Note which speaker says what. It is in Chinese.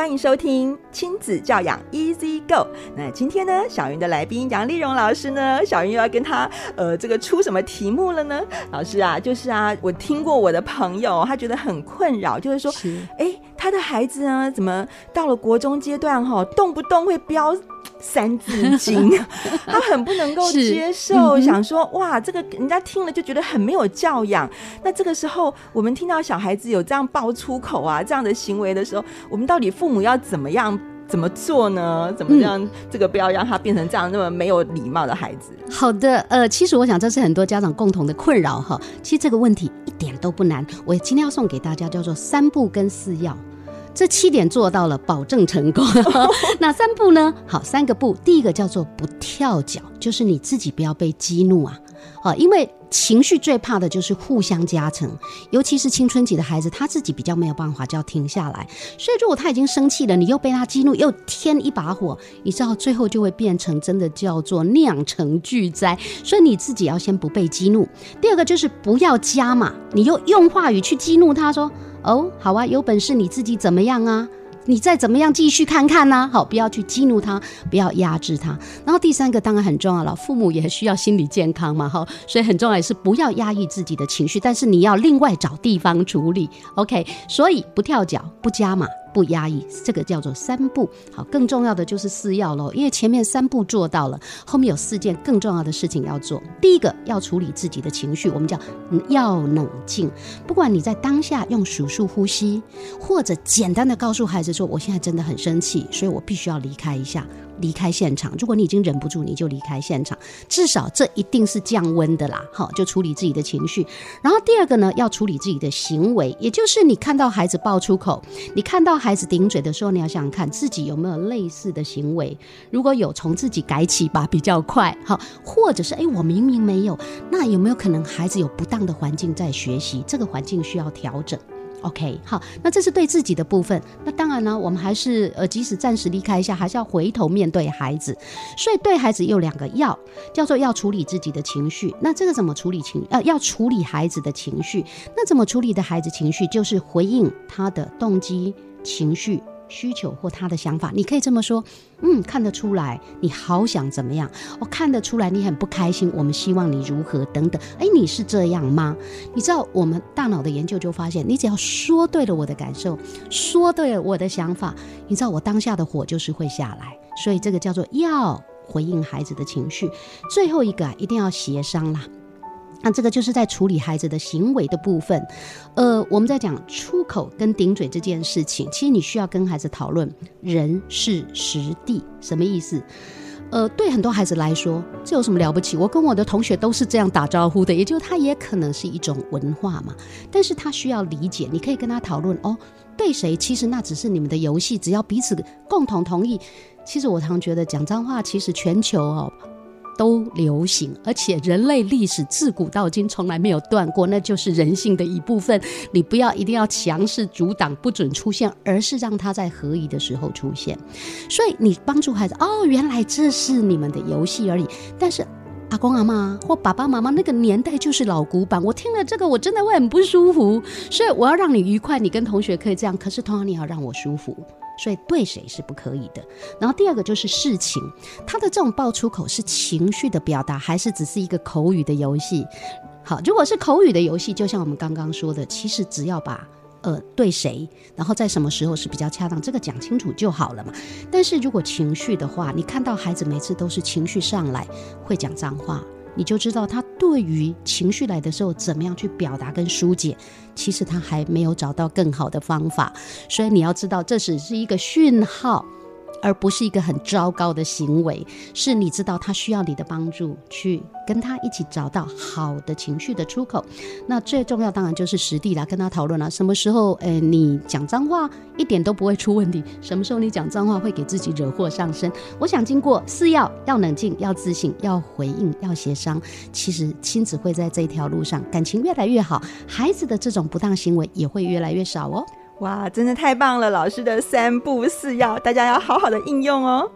Speaker 1: 欢迎收听亲子教养 Easy Go。那今天呢，小云的来宾杨丽蓉老师呢，小云又要跟他呃这个出什么题目了呢？老师啊，就是啊，我听过我的朋友，他觉得很困扰，就是说，哎，他的孩子呢，怎么到了国中阶段哈，动不动会飙。三字经，他很不能够接受，嗯、想说哇，这个人家听了就觉得很没有教养。那这个时候，我们听到小孩子有这样爆粗口啊，这样的行为的时候，我们到底父母要怎么样怎么做呢？怎么让这个不要让他变成这样那么没有礼貌的孩子？
Speaker 2: 好的，呃，其实我想这是很多家长共同的困扰哈。其实这个问题一点都不难，我今天要送给大家叫做三不跟四要。这七点做到了，保证成功。哪三步呢？好，三个步。第一个叫做不跳脚，就是你自己不要被激怒啊。好，因为情绪最怕的就是互相加成，尤其是青春期的孩子，他自己比较没有办法叫停下来。所以如果他已经生气了，你又被他激怒，又添一把火，你知道最后就会变成真的叫做酿成巨灾。所以你自己要先不被激怒。第二个就是不要加码，你又用话语去激怒他说。哦，好啊，有本事你自己怎么样啊？你再怎么样继续看看呢、好，不要去激怒他，不要压制他。然后第三个当然很重要了，父母也需要心理健康嘛，哈，所以很重要的是不要压抑自己的情绪，但是你要另外找地方处理。OK，所以不跳脚，不加码。不压抑，这个叫做三步。好，更重要的就是四要喽，因为前面三步做到了，后面有四件更重要的事情要做。第一个要处理自己的情绪，我们叫要冷静。不管你在当下用数数呼吸，或者简单的告诉孩子说：“我现在真的很生气，所以我必须要离开一下。”离开现场。如果你已经忍不住，你就离开现场。至少这一定是降温的啦。好，就处理自己的情绪。然后第二个呢，要处理自己的行为，也就是你看到孩子爆粗口，你看到孩子顶嘴的时候，你要想想看自己有没有类似的行为。如果有，从自己改起吧，比较快。好，或者是哎，我明明没有，那有没有可能孩子有不当的环境在学习？这个环境需要调整。OK，好，那这是对自己的部分。那当然呢，我们还是呃，即使暂时离开一下，还是要回头面对孩子。所以对孩子有两个要，叫做要处理自己的情绪。那这个怎么处理情？呃，要处理孩子的情绪。那怎么处理的孩子情绪？就是回应他的动机、情绪。需求或他的想法，你可以这么说，嗯，看得出来你好想怎么样，我看得出来你很不开心，我们希望你如何等等，哎，你是这样吗？你知道我们大脑的研究就发现，你只要说对了我的感受，说对了我的想法，你知道我当下的火就是会下来，所以这个叫做要回应孩子的情绪。最后一个啊，一定要协商啦。那这个就是在处理孩子的行为的部分，呃，我们在讲出口跟顶嘴这件事情，其实你需要跟孩子讨论人事实地，什么意思？呃，对很多孩子来说，这有什么了不起？我跟我的同学都是这样打招呼的，也就他也可能是一种文化嘛。但是他需要理解，你可以跟他讨论哦，对谁？其实那只是你们的游戏，只要彼此共同同意。其实我常觉得讲脏话，其实全球哦。都流行，而且人类历史自古到今从来没有断过，那就是人性的一部分。你不要一定要强势阻挡，不准出现，而是让它在合宜的时候出现。所以你帮助孩子，哦，原来这是你们的游戏而已。但是阿公阿妈或爸爸妈妈那个年代就是老古板，我听了这个我真的会很不舒服。所以我要让你愉快，你跟同学可以这样，可是同样你要让我舒服。所以对谁是不可以的。然后第二个就是事情，他的这种爆粗口是情绪的表达，还是只是一个口语的游戏？好，如果是口语的游戏，就像我们刚刚说的，其实只要把呃对谁，然后在什么时候是比较恰当，这个讲清楚就好了嘛。但是如果情绪的话，你看到孩子每次都是情绪上来会讲脏话。你就知道他对于情绪来的时候怎么样去表达跟疏解，其实他还没有找到更好的方法，所以你要知道这只是一个讯号，而不是一个很糟糕的行为。是你知道他需要你的帮助，去跟他一起找到好的情绪的出口。那最重要当然就是实地来，跟他讨论了什么时候，呃，你讲脏话一点都不会出问题，什么时候你讲脏话会给自己惹祸上身。我想经过四要：要冷静，要自信，要回应，要协商。其实亲子会在这条路上感情越来越好，孩子的这种不当行为也会越来越少哦。
Speaker 1: 哇，真的太棒了！老师的三步四要，大家要好好的应用哦。